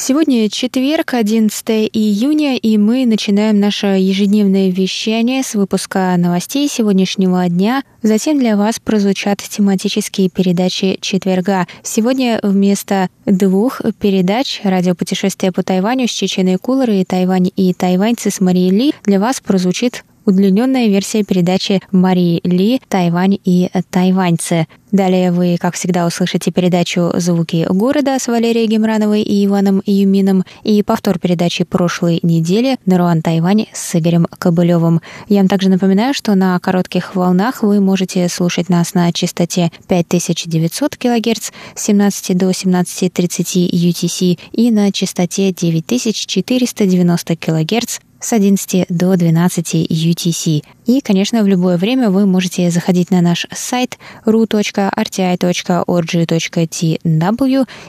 Сегодня четверг, 11 июня, и мы начинаем наше ежедневное вещание с выпуска новостей сегодняшнего дня. Затем для вас прозвучат тематические передачи четверга. Сегодня вместо двух передач «Радиопутешествие по Тайваню» с Чеченой Кулерой и «Тайвань и тайваньцы» с Марией Ли для вас прозвучит удлиненная версия передачи Марии Ли «Тайвань и тайваньцы». Далее вы, как всегда, услышите передачу «Звуки города» с Валерией Гемрановой и Иваном Юмином и повтор передачи прошлой недели «Наруан Тайвань» с Игорем Кобылевым. Я вам также напоминаю, что на коротких волнах вы можете слушать нас на частоте 5900 кГц с 17 до 17.30 UTC и на частоте 9490 кГц с 11 до 12 UTC. И, конечно, в любое время вы можете заходить на наш сайт ru.rti.org.tw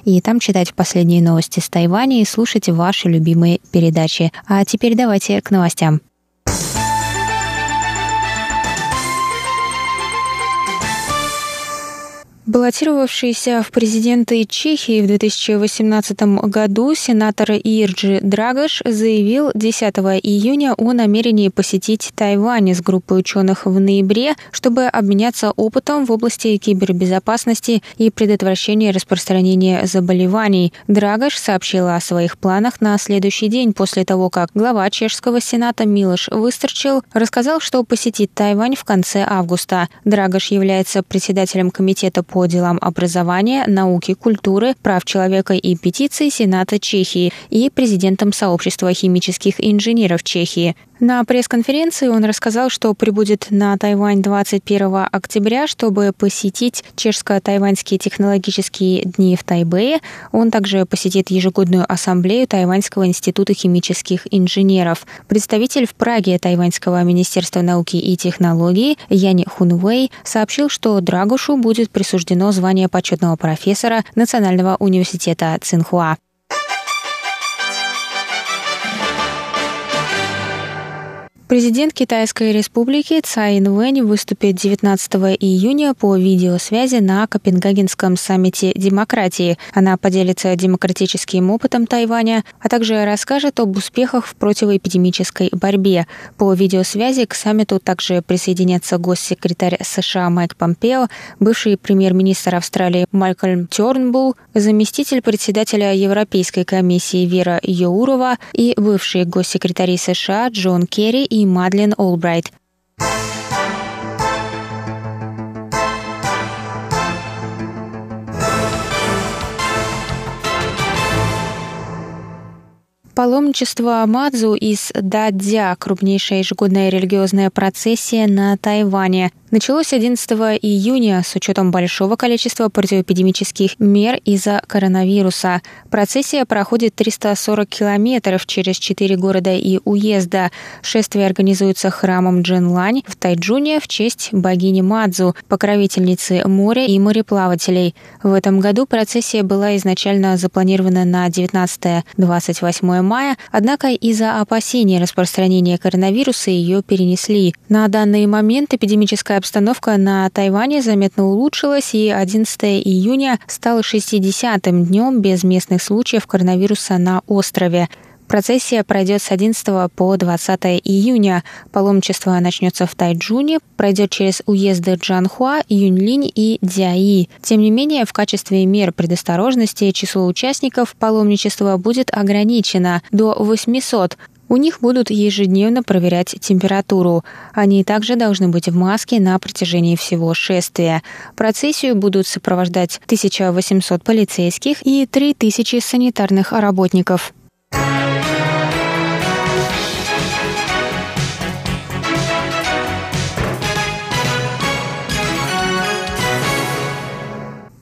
и там читать последние новости с Тайваня и слушать ваши любимые передачи. А теперь давайте к новостям. Баллотировавшийся в президенты Чехии в 2018 году сенатор Ирджи Драгош заявил 10 июня о намерении посетить Тайвань с группой ученых в ноябре, чтобы обменяться опытом в области кибербезопасности и предотвращения распространения заболеваний. Драгош сообщил о своих планах на следующий день после того, как глава чешского сената Милош Выстрчил рассказал, что посетит Тайвань в конце августа. Драгош является председателем комитета по по делам образования, науки, культуры, прав человека и петиций Сената Чехии и президентом Сообщества химических инженеров Чехии. На пресс-конференции он рассказал, что прибудет на Тайвань 21 октября, чтобы посетить чешско-тайваньские технологические дни в Тайбэе. Он также посетит ежегодную ассамблею Тайваньского института химических инженеров. Представитель в Праге Тайваньского министерства науки и технологий Яни Хунвей сообщил, что Драгушу будет присуждено звание почетного профессора Национального университета Цинхуа. Президент Китайской республики Цай Инвэнь выступит 19 июня по видеосвязи на Копенгагенском саммите демократии. Она поделится демократическим опытом Тайваня, а также расскажет об успехах в противоэпидемической борьбе. По видеосвязи к саммиту также присоединятся госсекретарь США Майк Помпео, бывший премьер-министр Австралии Малькольм Тернбул, заместитель председателя Европейской комиссии Вера Йоурова и бывший госсекретарь США Джон Керри и Мадлен Олбрайт. Паломничество Мадзу из Дадзя, крупнейшая ежегодная религиозная процессия на Тайване, началось 11 июня с учетом большого количества противоэпидемических мер из-за коронавируса. Процессия проходит 340 километров через четыре города и уезда. Шествие организуется храмом Джинлань в Тайджуне в честь богини Мадзу, покровительницы моря и мореплавателей. В этом году процессия была изначально запланирована на 19-28 мая, однако из-за опасений распространения коронавируса ее перенесли. На данный момент эпидемическая обстановка на Тайване заметно улучшилась, и 11 июня стал 60-м днем без местных случаев коронавируса на острове. Процессия пройдет с 11 по 20 июня. Паломничество начнется в Тайджуне, пройдет через уезды Джанхуа, Юньлинь и Дзяи. Тем не менее, в качестве мер предосторожности число участников паломничества будет ограничено до 800, у них будут ежедневно проверять температуру. Они также должны быть в маске на протяжении всего шествия. Процессию будут сопровождать 1800 полицейских и 3000 санитарных работников.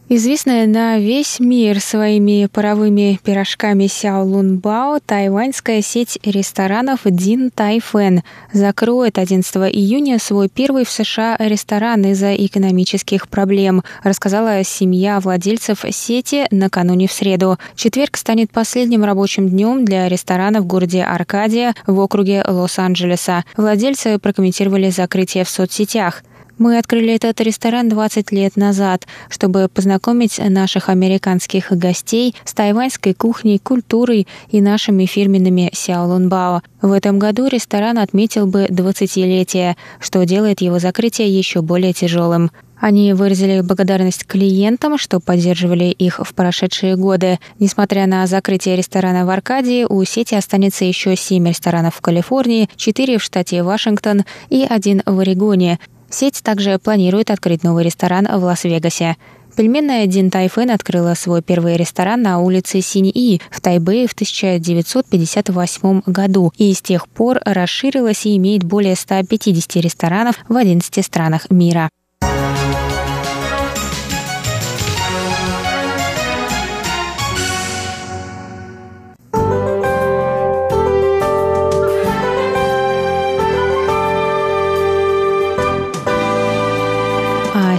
Известная на весь мир своими паровыми пирожками Сяо Лун Бао, тайваньская сеть ресторанов Дин Тайфэн закроет 11 июня свой первый в США ресторан из-за экономических проблем, рассказала семья владельцев сети накануне в среду. Четверг станет последним рабочим днем для ресторана в городе Аркадия в округе Лос-Анджелеса. Владельцы прокомментировали закрытие в соцсетях. Мы открыли этот ресторан 20 лет назад, чтобы познакомить наших американских гостей с тайваньской кухней, культурой и нашими фирменными сяолунбао. В этом году ресторан отметил бы 20-летие, что делает его закрытие еще более тяжелым. Они выразили благодарность клиентам, что поддерживали их в прошедшие годы. Несмотря на закрытие ресторана в Аркадии, у сети останется еще семь ресторанов в Калифорнии, четыре в штате Вашингтон и один в Орегоне. Сеть также планирует открыть новый ресторан в Лас-Вегасе. Пельменная Дин Тайфэн открыла свой первый ресторан на улице Синьи в Тайбэе в 1958 году и с тех пор расширилась и имеет более 150 ресторанов в 11 странах мира.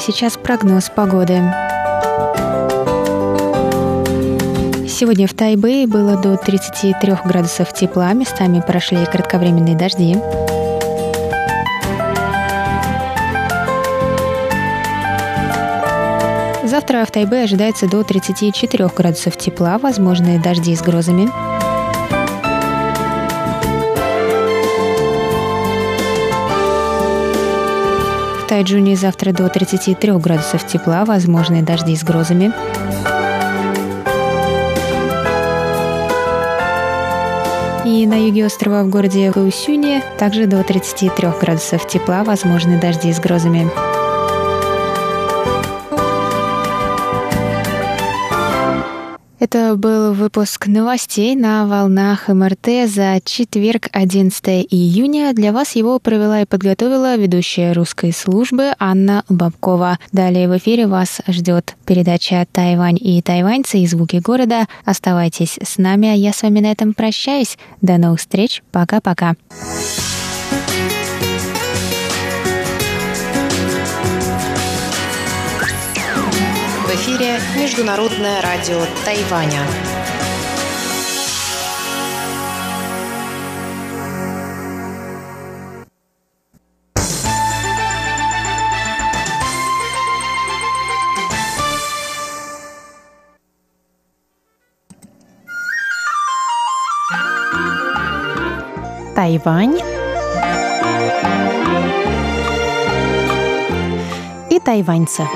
Сейчас прогноз погоды. Сегодня в Тайбэе было до 33 градусов тепла, местами прошли кратковременные дожди. Завтра в Тайбе ожидается до 34 градусов тепла, возможные дожди с грозами. Тайджуне завтра до 33 градусов тепла, возможные дожди с грозами. И на юге острова в городе Каусюне также до 33 градусов тепла, возможны дожди с грозами. Это был выпуск новостей на волнах МРТ за четверг, 11 июня. Для вас его провела и подготовила ведущая русской службы Анна Бабкова. Далее в эфире вас ждет передача «Тайвань и тайваньцы» и «Звуки города». Оставайтесь с нами, а я с вами на этом прощаюсь. До новых встреч. Пока-пока. Эфире Международное радио Тайваня. Тайвань и тайваньцы.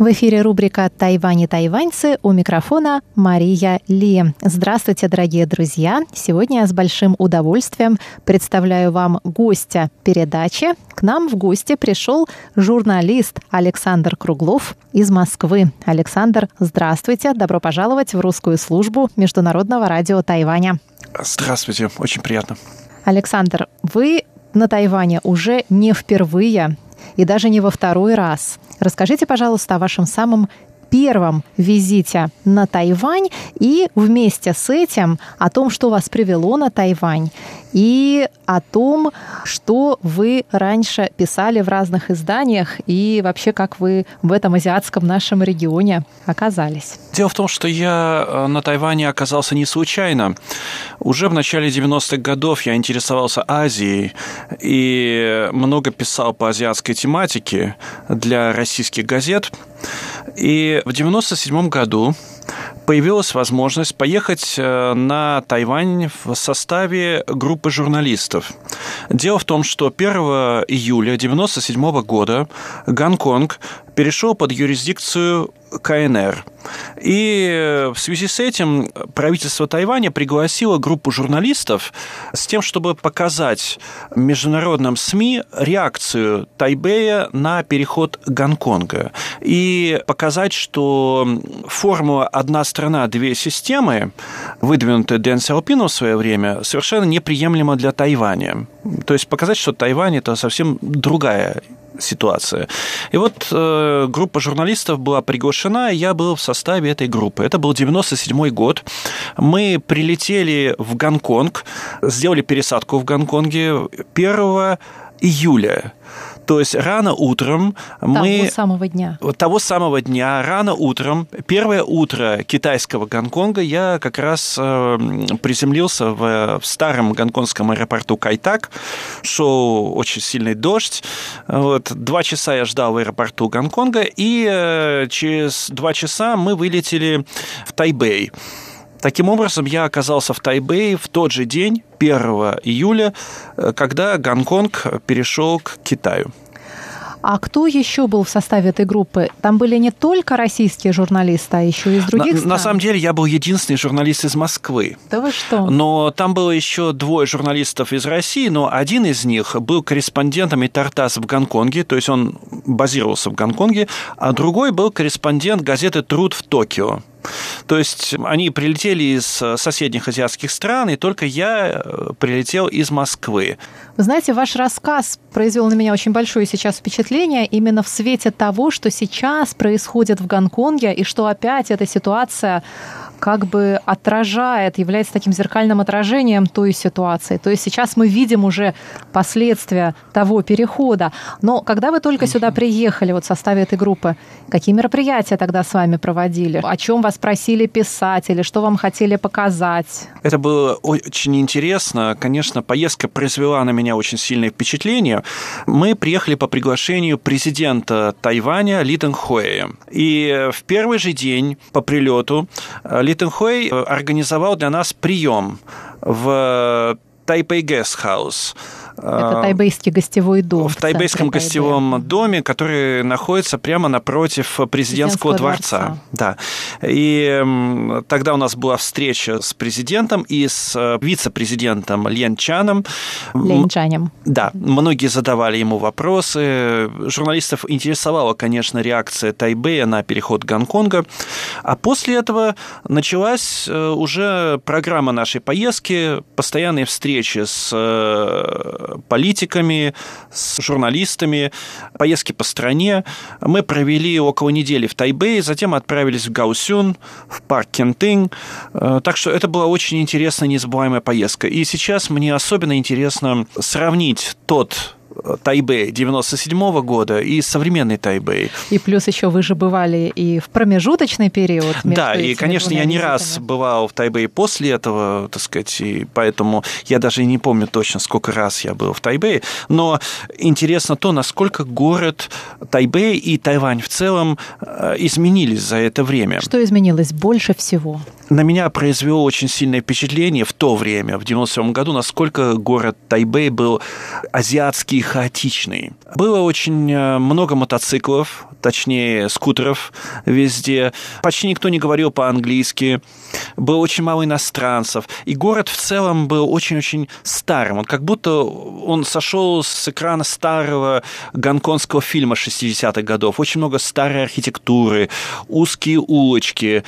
В эфире рубрика «Тайвань и тайваньцы» у микрофона Мария Ли. Здравствуйте, дорогие друзья! Сегодня я с большим удовольствием представляю вам гостя передачи. К нам в гости пришел журналист Александр Круглов из Москвы. Александр, здравствуйте! Добро пожаловать в русскую службу Международного радио Тайваня. Здравствуйте, очень приятно. Александр, вы на Тайване уже не впервые и даже не во второй раз. Расскажите, пожалуйста, о вашем самом первом визите на Тайвань и вместе с этим о том, что вас привело на Тайвань и о том, что вы раньше писали в разных изданиях и вообще как вы в этом азиатском нашем регионе оказались. Дело в том, что я э, на Тайване оказался не случайно. Уже в начале 90-х годов я интересовался Азией и много писал по азиатской тематике для российских газет. И в 97 году появилась возможность поехать э, на Тайвань в составе группы журналистов. Дело в том, что 1 июля 1997 года Гонконг перешел под юрисдикцию КНР. И в связи с этим правительство Тайваня пригласило группу журналистов с тем, чтобы показать международным СМИ реакцию Тайбэя на переход Гонконга. И показать, что формула «одна страна, две системы», выдвинутая Дэн Сяопином в свое время, совершенно неприемлема для Тайваня. То есть показать, что Тайвань – это совсем другая ситуация. И вот э, группа журналистов была приглашена, и я был в составе этой группы. Это был 97 год. Мы прилетели в Гонконг, сделали пересадку в Гонконге 1 июля. То есть рано утром мы... Того самого дня. Того самого дня, рано утром, первое утро китайского Гонконга, я как раз э, приземлился в, в старом гонконгском аэропорту Кайтак. Шел очень сильный дождь. Вот, два часа я ждал в аэропорту Гонконга, и э, через два часа мы вылетели в Тайбэй. Таким образом, я оказался в Тайбэе в тот же день, 1 июля, э, когда Гонконг перешел к Китаю. А кто еще был в составе этой группы? Там были не только российские журналисты, а еще и из других на, стран? На самом деле я был единственный журналист из Москвы. Да вы что? Но там было еще двое журналистов из России, но один из них был корреспондентом Итартас в Гонконге, то есть он базировался в Гонконге, а другой был корреспондент газеты «Труд» в Токио. То есть они прилетели из соседних азиатских стран, и только я э, прилетел из Москвы. Вы знаете, ваш рассказ произвел на меня очень большое сейчас впечатление именно в свете того, что сейчас происходит в Гонконге, и что опять эта ситуация как бы отражает, является таким зеркальным отражением той ситуации. То есть сейчас мы видим уже последствия того перехода. Но когда вы только сюда приехали вот в составе этой группы, какие мероприятия тогда с вами проводили? О чем вас просили писать или что вам хотели показать? Это было очень интересно. Конечно, поездка произвела на меня очень сильное впечатление. Мы приехали по приглашению президента Тайваня Ли Тэнхуэя. И в первый же день по прилету ли Тэнхуэй организовал для нас прием в Тайпей Guest House – это тайбейский гостевой дом. В, тайбейском гостевом Тайбэя. доме, который находится прямо напротив президентского дворца. дворца. Да. И тогда у нас была встреча с президентом и с э, вице-президентом Лен Чаном. Лен Чанем. Да. Многие задавали ему вопросы. Журналистов интересовала, конечно, реакция Тайбэя на переход Гонконга. А после этого началась э, уже программа нашей поездки, постоянные встречи с э, политиками, с журналистами, поездки по стране. Мы провели около недели в Тайбэе, затем отправились в Гаусюн, в парк Кентинг. Э, так что это была очень интересная, незабываемая поездка. И сейчас мне особенно интересно сравнить тот Тайбэй 97 -го года и современный Тайбэй. И плюс еще вы же бывали и в промежуточный период. да, и, конечно, я не визитами. раз бывал в Тайбэе после этого, так сказать, и поэтому я даже не помню точно, сколько раз я был в Тайбэе, но интересно то, насколько город Тайбэй и Тайвань в целом э, изменились за это время. Что изменилось больше всего? На меня произвело очень сильное впечатление в то время, в 97 году, насколько город Тайбэй был азиатский и хаотичный. Было очень э, много мотоциклов, точнее скутеров везде. Почти никто не говорил по-английски. Было очень мало иностранцев. И город в целом был очень-очень старым. Он как будто он сошел с экрана старого гонконгского фильма 60-х годов. Очень много старой архитектуры, узкие улочки.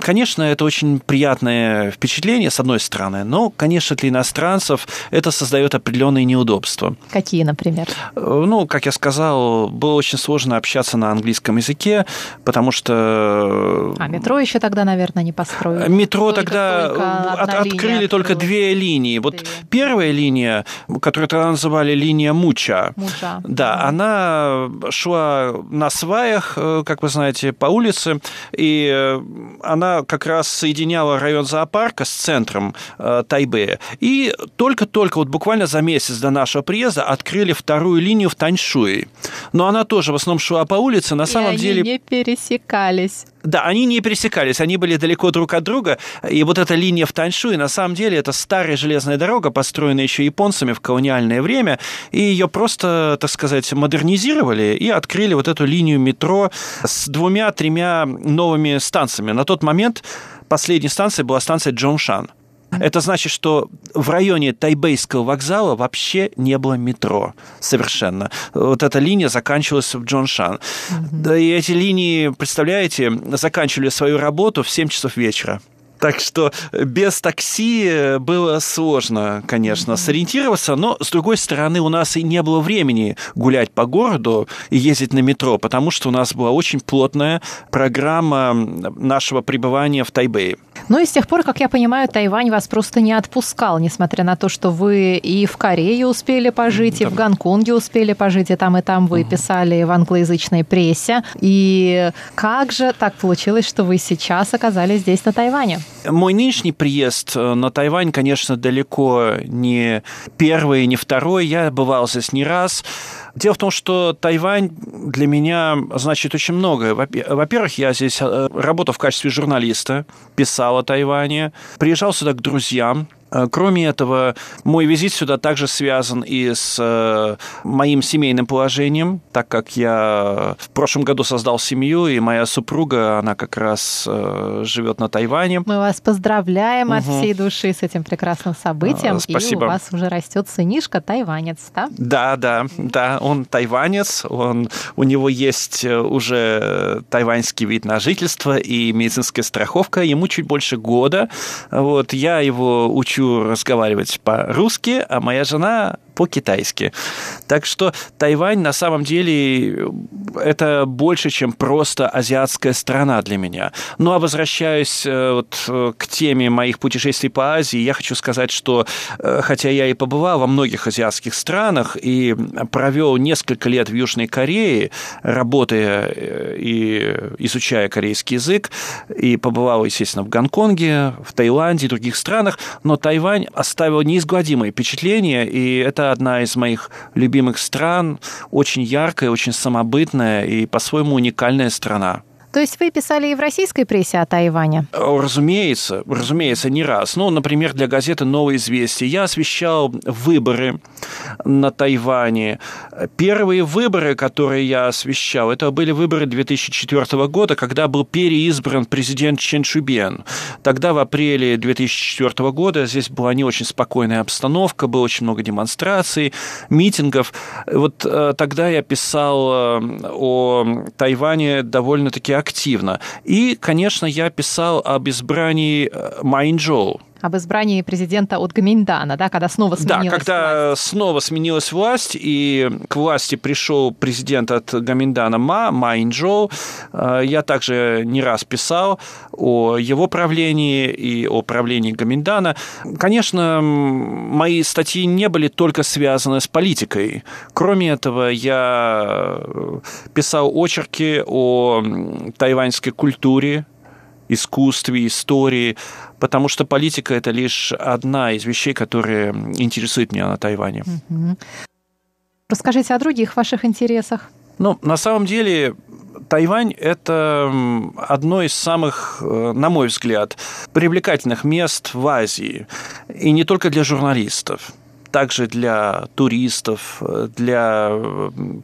Конечно, это очень приятное впечатление, с одной стороны, но, конечно, для иностранцев это создает определенные неудобства. Какие, например? Ну, как я сказал, было очень сложно общаться на английском языке, потому что... А метро еще тогда, наверное, не построили? Метро только, тогда только от, открыли только две линии. Вот две. первая линия, которую тогда называли линия Муча, Муча. да, mm. она шла на сваях, э, как вы знаете, по улице, и э, она как раз соединяла район зоопарка с центром э, Тайбэя. И только-только, вот буквально за месяц до нашего приезда, открыли вторую линию в Таньшуе. Но она тоже в основном шла по улице, улицы на самом и деле... они не пересекались. Да, они не пересекались, они были далеко друг от друга. И вот эта линия в Таньшуе, на самом деле, это старая железная дорога, построенная еще японцами в колониальное время, и ее просто, так сказать, модернизировали и открыли вот эту линию метро с двумя-тремя новыми станциями. На тот момент последней станцией была станция Джонгшан. Это значит, что в районе Тайбейского вокзала вообще не было метро совершенно. Вот эта линия заканчивалась в Джоншан. Да и эти линии, представляете, заканчивали свою работу в 7 часов вечера. Так что без такси было сложно, конечно, сориентироваться, но, с другой стороны, у нас и не было времени гулять по городу и ездить на метро, потому что у нас была очень плотная программа нашего пребывания в Тайбэе. Ну и с тех пор, как я понимаю, Тайвань вас просто не отпускал, несмотря на то, что вы и в Корее успели пожить, да. и в Гонконге успели пожить, и там, и там вы угу. писали в англоязычной прессе. И как же так получилось, что вы сейчас оказались здесь, на Тайване? Мой нынешний приезд э, на Тайвань, конечно, далеко не первый, не второй. Я бывал здесь не раз. Дело в том, что Тайвань для меня значит очень многое. Во-первых, я здесь э, работал в качестве журналиста, писал о Тайване, приезжал сюда к друзьям, кроме этого, мой визит сюда также связан и с э, моим семейным положением, так как я в прошлом году создал семью, и моя супруга, она как раз э, живет на Тайване. Мы вас поздравляем угу. от всей души с этим прекрасным событием. Спасибо. И у вас уже растет сынишка тайванец, да? Да, да, да, он тайванец, он, у него есть уже тайваньский вид на жительство и медицинская страховка, ему чуть больше года. Вот, я его учу разговаривать по-русски, а моя жена по-китайски. Так что Тайвань на самом деле это больше, чем просто азиатская страна для меня. Ну а возвращаясь э, вот э, к теме моих путешествий по Азии, я хочу сказать, что э, хотя я и побывал во многих азиатских странах и провел несколько лет в Южной Корее, работая и изучая корейский язык, и побывал, естественно, в Гонконге, в Таиланде и других странах, но Тайвань оставил неизгладимое впечатление, и это это одна из моих любимых стран, очень яркая, очень самобытная и по-своему уникальная страна. То есть вы писали и в российской прессе о Тайване? Разумеется, разумеется, не раз. Ну, например, для газеты «Новое известие» я освещал выборы на Тайване. Первые выборы, которые я освещал, это были выборы 2004 года, когда был переизбран президент Чен Чубен. Тогда, в апреле 2004 года, здесь была не очень спокойная обстановка, было очень много демонстраций, митингов. Вот э, тогда я писал э, о Тайване довольно-таки активно. И, конечно, я писал об избрании э, Майнчжоу об избрании президента от Гаминьдана, да, когда снова сменилась Да, когда власть. снова сменилась власть, и к власти пришел президент от Гаминьдана Ма, Ма Инчжоу. Э, я также не раз писал о его правлении и о правлении Гаминьдана. Конечно, мои статьи не были только связаны с политикой. Кроме этого, я писал очерки о тайваньской культуре, искусстве, истории, потому что политика – это лишь одна из вещей, которые интересуют меня на Тайване. Расскажите о других ваших интересах. Ну, на самом деле, Тайвань – это одно из самых, э, на мой взгляд, привлекательных мест в Азии. И не только для журналистов также для туристов, для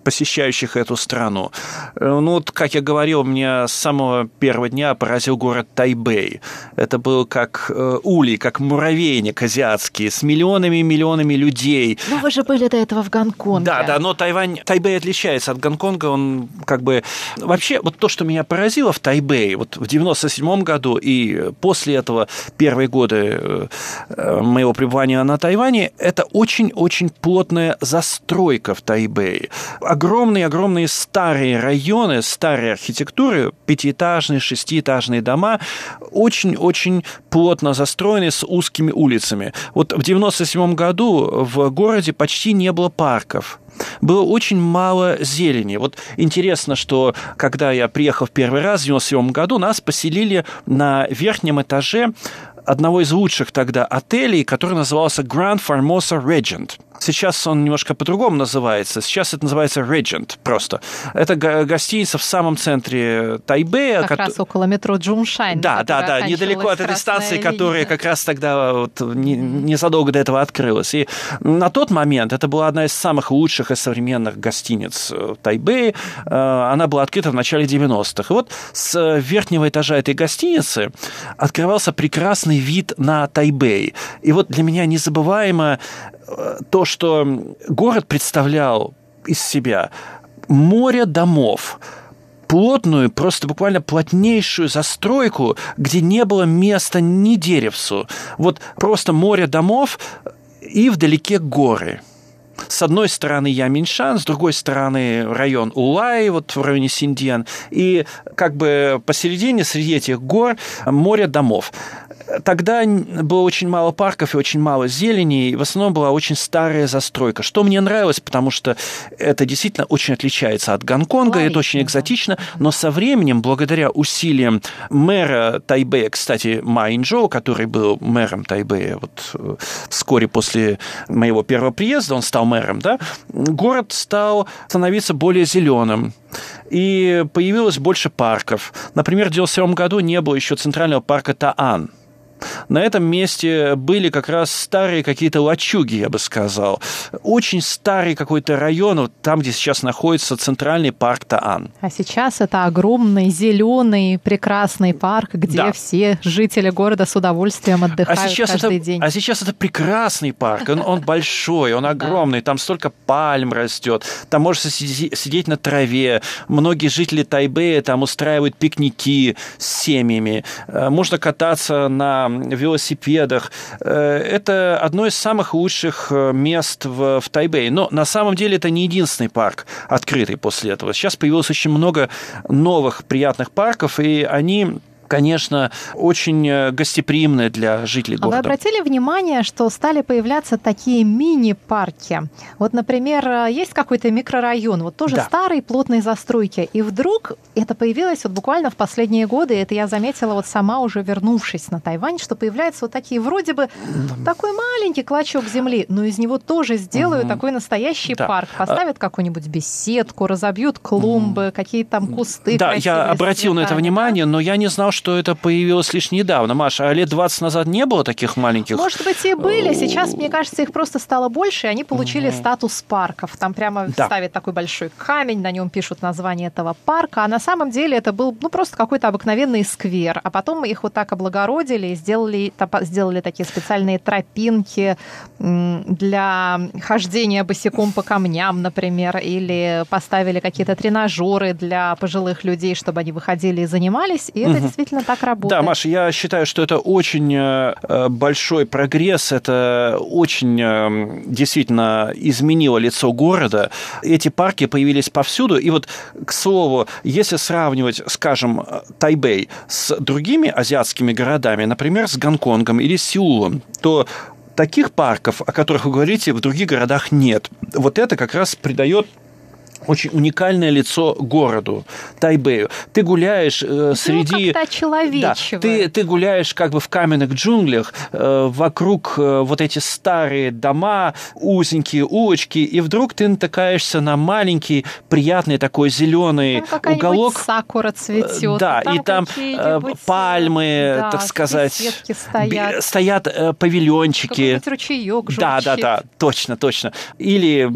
посещающих эту страну. Ну вот, как я говорил, меня с самого первого дня поразил город Тайбэй. Это был как э, улей, как муравейник азиатский, с миллионами и миллионами людей. Ну вы же были до этого в Гонконге. Да, да, но Тайвань, Тайбэй отличается от Гонконга, он как бы... Вообще, вот то, что меня поразило в Тайбэе, вот в 97 году и после этого первые годы э, э, моего пребывания на Тайване, это очень-очень плотная застройка в Тайбэе. Огромные-огромные старые районы, старые архитектуры, пятиэтажные, шестиэтажные дома, очень-очень плотно застроены с узкими улицами. Вот в 97 году в городе почти не было парков было очень мало зелени. Вот интересно, что когда я приехал в первый раз в 97 году, нас поселили на верхнем этаже одного из лучших тогда отелей, который назывался Grand Formosa Regent – Сейчас он немножко по-другому называется. Сейчас это называется Regent просто. Это гостиница в самом центре Тайбэя. Как ко... раз около метро Джуншань. Да, да, да, недалеко от этой станции, линия. которая как раз тогда вот незадолго до этого открылась. И на тот момент это была одна из самых лучших и современных гостиниц в Тайбэе. Э, она была открыта в начале 90-х. И вот с верхнего этажа этой гостиницы открывался прекрасный вид на Тайбэй. И вот для меня незабываемо то, что город представлял из себя море домов, плотную, просто буквально плотнейшую застройку, где не было места ни деревцу. Вот просто море домов и вдалеке горы. С одной стороны Яминшан, с другой стороны район Улай, вот в районе Синдиан, и как бы посередине среди этих гор море домов. Тогда было очень мало парков и очень мало зелени, и в основном была очень старая застройка, что мне нравилось, потому что это действительно очень отличается от Гонконга, это очень экзотично, но со временем, благодаря усилиям мэра Тайбэя, кстати, Ма Инжоу, который был мэром Тайбэя вот э, вскоре после моего первого приезда, он стал мэром, да, город стал становиться более зеленым, и появилось больше парков. Например, в 1997 году не было еще центрального парка Таан – на этом месте были как раз старые какие-то лачуги, я бы сказал. Очень старый какой-то район, вот там, где сейчас находится центральный парк Таан. А сейчас это огромный, зеленый, прекрасный парк, где да. все жители города с удовольствием отдыхают а сейчас каждый это, день. А сейчас это прекрасный парк. Он, он большой, он огромный, там столько пальм растет, там можно сидеть на траве. Многие жители Тайбэя там устраивают пикники с семьями. Э, можно кататься на велосипедах. Э, это одно из самых лучших э, мест в, в Тайбэе. Но на самом деле это не единственный парк, открытый после этого. Сейчас появилось очень много новых приятных парков, и они конечно, очень э, гостеприимная для жителей города. А вы обратили внимание, что стали появляться такие мини-парки? Вот, например, э, есть какой-то микрорайон, вот тоже да. старый, плотной застройки, и вдруг это появилось вот буквально в последние годы, это я заметила вот сама уже вернувшись на Тайвань, что появляются вот такие вроде бы такой маленький клочок земли, но из него тоже сделают угу. такой настоящий да. парк, а поставят а... какую-нибудь беседку, разобьют клумбы, угу. какие-то там кусты. Да, я обратил на это внимание, но я не знал, что это появилось лишь недавно. Маша, а лет 20 назад не было таких маленьких? Может быть, и были. Сейчас, мне кажется, их просто стало больше, и они получили угу. статус парков. Там прямо да. ставят такой большой камень, на нем пишут название этого парка, а на самом деле это был ну, просто какой-то обыкновенный сквер. А потом их вот так облагородили и сделали, сделали такие специальные тропинки для хождения босиком по камням, например, или поставили какие-то тренажеры для пожилых людей, чтобы они выходили и занимались. И это угу. Действительно так работает. Да, Маша, я считаю, что это очень э, э, большой прогресс, это очень э, действительно изменило лицо города. Эти парки появились повсюду. И вот, к слову, если сравнивать, скажем, Тайбэй с другими азиатскими городами, например, с Гонконгом или Сеулом, то таких парков, о которых вы говорите, в других городах нет. Вот это как раз придает очень уникальное лицо городу, Тайбэю. Ты гуляешь э, среди... Ну, да, ты, ты гуляешь как бы в каменных джунглях, э, вокруг э, вот эти старые дома, узенькие улочки, и вдруг ты натыкаешься на маленький, приятный такой зеленый там уголок. сакура цветет. Да, и там, и там э, пальмы, да, так сказать, стоят, стоят э, павильончики. ручеек. Да, да, да, точно, точно. Или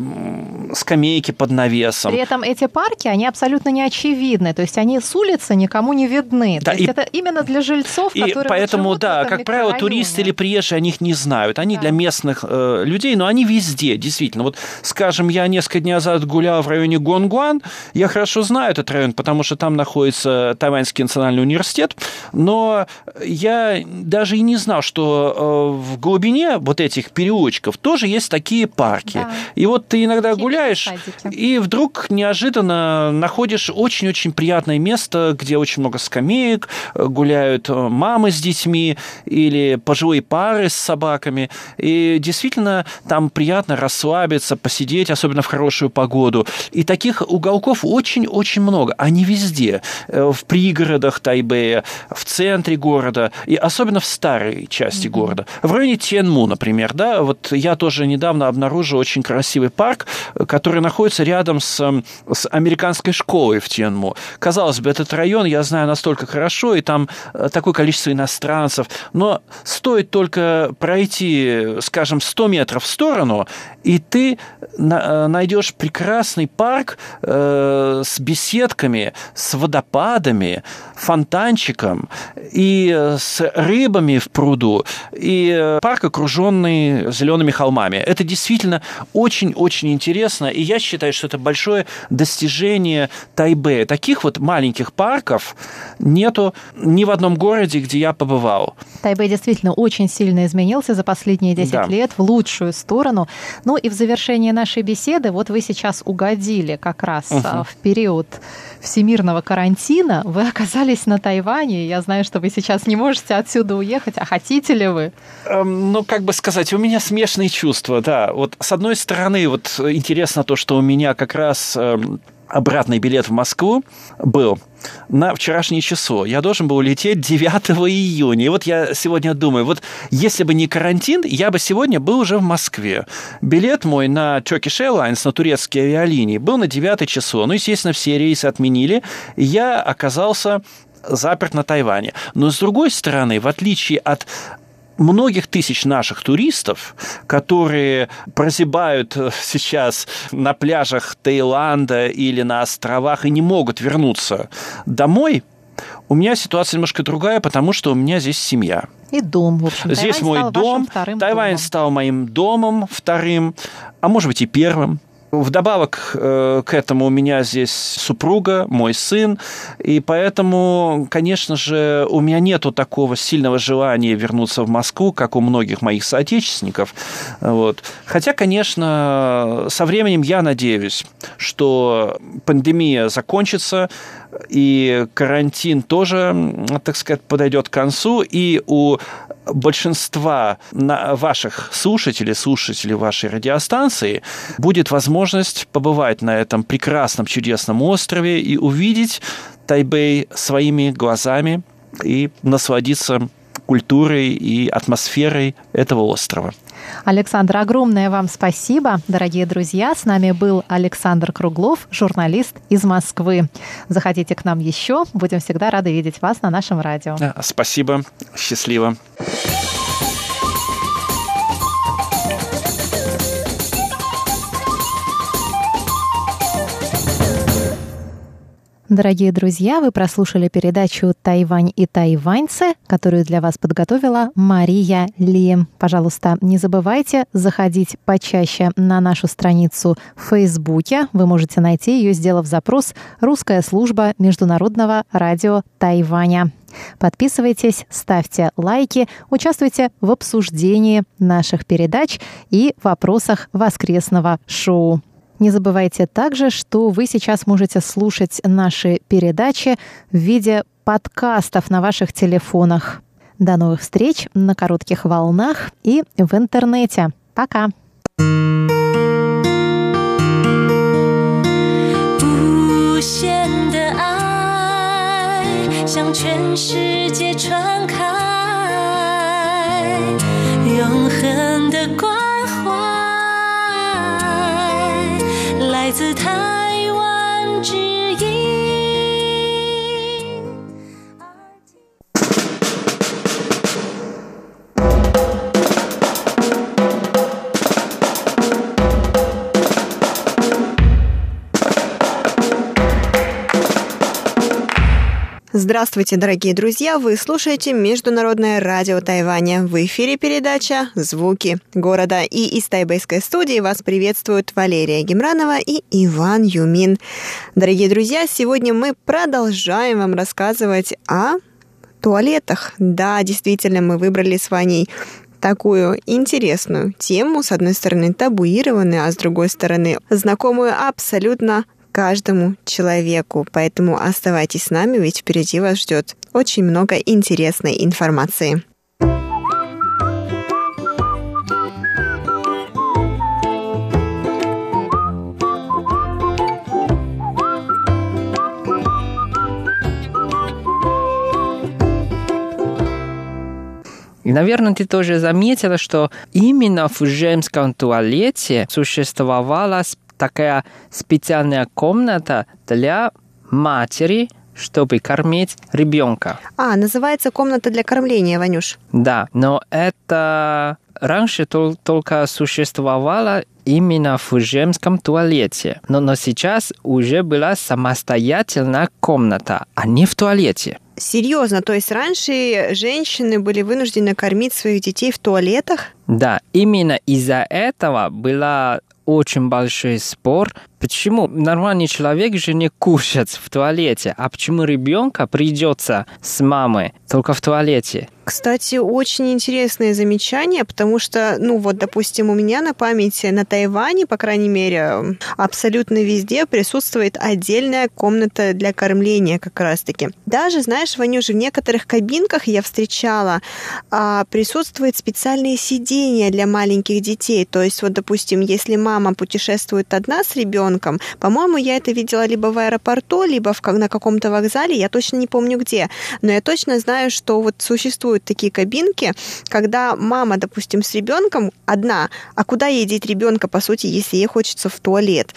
скамейки под навес лесом. При этом эти парки, они абсолютно не очевидны, то есть они с улицы никому не видны. Да, то есть и... это именно для жильцов, и которые поэтому, живут да, как правило, туристы или приезжие о них не знают. Они да. для местных э, людей, но они везде, действительно. Вот, скажем, я несколько дней назад гулял в районе Гонгуан, я хорошо знаю этот район, потому что там находится Тайваньский национальный университет, но я даже и не знал, что э, в глубине вот этих переулочков тоже есть такие парки. Да. И вот ты иногда Химия гуляешь, и вдруг вдруг неожиданно находишь очень-очень приятное место, где очень много скамеек, гуляют мамы с детьми или пожилые пары с собаками. И действительно там приятно расслабиться, посидеть, особенно в хорошую погоду. И таких уголков очень-очень много. Они везде. В пригородах Тайбэя, в центре города, и особенно в старой части города. В районе Тенму, например, да, вот я тоже недавно обнаружил очень красивый парк, который находится рядом с с, с американской школой в Тенму. Казалось бы, этот район я знаю настолько хорошо, и там э, такое количество иностранцев, но стоит только пройти, скажем, 100 метров в сторону, и ты э, найдешь прекрасный парк э, с беседками, с водопадами, фонтанчиком и с рыбами в пруду, и парк, окруженный зелеными холмами. Это действительно очень-очень интересно, и я считаю, что это большой большое достижение Тайбэя. Таких вот маленьких парков нету ни в одном городе, где я побывал. Тайбэй действительно очень сильно изменился за последние 10 да. лет в лучшую сторону. Ну и в завершении нашей беседы, вот вы сейчас угодили как раз угу. в период всемирного карантина. Вы оказались на Тайване. Я знаю, что вы сейчас не можете отсюда уехать. А хотите ли вы? Эм, ну, как бы сказать, у меня смешанные чувства, да. Вот с одной стороны, вот интересно то, что у меня как раз эм, обратный билет в Москву был на вчерашнее число. Я должен был улететь 9 июня. И вот я сегодня думаю, вот если бы не карантин, я бы сегодня был уже в Москве. Билет мой на Turkish Airlines, на турецкие авиалинии, был на 9 число. Ну, естественно, все рейсы отменили. Я оказался заперт на Тайване. Но с другой стороны, в отличие от многих тысяч наших туристов, которые прозябают сейчас на пляжах Таиланда или на островах и не могут вернуться домой, у меня ситуация немножко другая, потому что у меня здесь семья. И дом, в общем. Здесь Тайвань мой дом. Тайвань домом. стал моим домом вторым, а может быть и первым. Вдобавок э, к этому у меня здесь супруга, мой сын, и поэтому, конечно же, у меня нету такого сильного желания вернуться в Москву, как у многих моих соотечественников. Вот. Хотя, конечно, со временем я надеюсь, что пандемия закончится, и карантин тоже, так сказать, подойдет к концу, и у большинства ваших слушателей, слушателей вашей радиостанции будет возможность побывать на этом прекрасном, чудесном острове и увидеть Тайбэй своими глазами и насладиться культурой и атмосферой этого острова. Александр, огромное вам спасибо, дорогие друзья. С нами был Александр Круглов, журналист из Москвы. Заходите к нам еще. Будем всегда рады видеть вас на нашем радио. Спасибо. Счастливо. Дорогие друзья, вы прослушали передачу «Тайвань и тайваньцы», которую для вас подготовила Мария Ли. Пожалуйста, не забывайте заходить почаще на нашу страницу в Фейсбуке. Вы можете найти ее, сделав запрос «Русская служба международного радио Тайваня». Подписывайтесь, ставьте лайки, участвуйте в обсуждении наших передач и вопросах воскресного шоу. Не забывайте также, что вы сейчас можете слушать наши передачи в виде подкастов на ваших телефонах. До новых встреч на коротких волнах и в интернете. Пока! 向全世界传开，永恒的光。 来自台湾之音。Здравствуйте, дорогие друзья! Вы слушаете Международное радио Тайваня. В эфире передача «Звуки города». И из тайбэйской студии вас приветствуют Валерия Гемранова и Иван Юмин. Дорогие друзья, сегодня мы продолжаем вам рассказывать о туалетах. Да, действительно, мы выбрали с Ваней такую интересную тему, с одной стороны табуированную, а с другой стороны знакомую абсолютно каждому человеку. Поэтому оставайтесь с нами, ведь впереди вас ждет очень много интересной информации. И, наверное, ты тоже заметила, что именно в женском туалете существовала такая специальная комната для матери, чтобы кормить ребенка. А, называется комната для кормления, Ванюш. Да, но это раньше только существовало именно в женском туалете. Но, но сейчас уже была самостоятельная комната, а не в туалете. Серьезно, то есть раньше женщины были вынуждены кормить своих детей в туалетах? Да, именно из-за этого была очень большой спор Почему нормальный человек же не кушает в туалете, а почему ребенка придется с мамой только в туалете? Кстати, очень интересное замечание, потому что, ну вот, допустим, у меня на памяти на Тайване, по крайней мере, абсолютно везде присутствует отдельная комната для кормления как раз-таки. Даже, знаешь, Ванюша, в некоторых кабинках я встречала, а, присутствует специальные сиденья для маленьких детей. То есть, вот, допустим, если мама путешествует одна с ребенком, по-моему, я это видела либо в аэропорту, либо в, на каком-то вокзале, я точно не помню где, но я точно знаю, что вот существуют такие кабинки, когда мама, допустим, с ребенком одна, а куда ей ребенка, по сути, если ей хочется в туалет?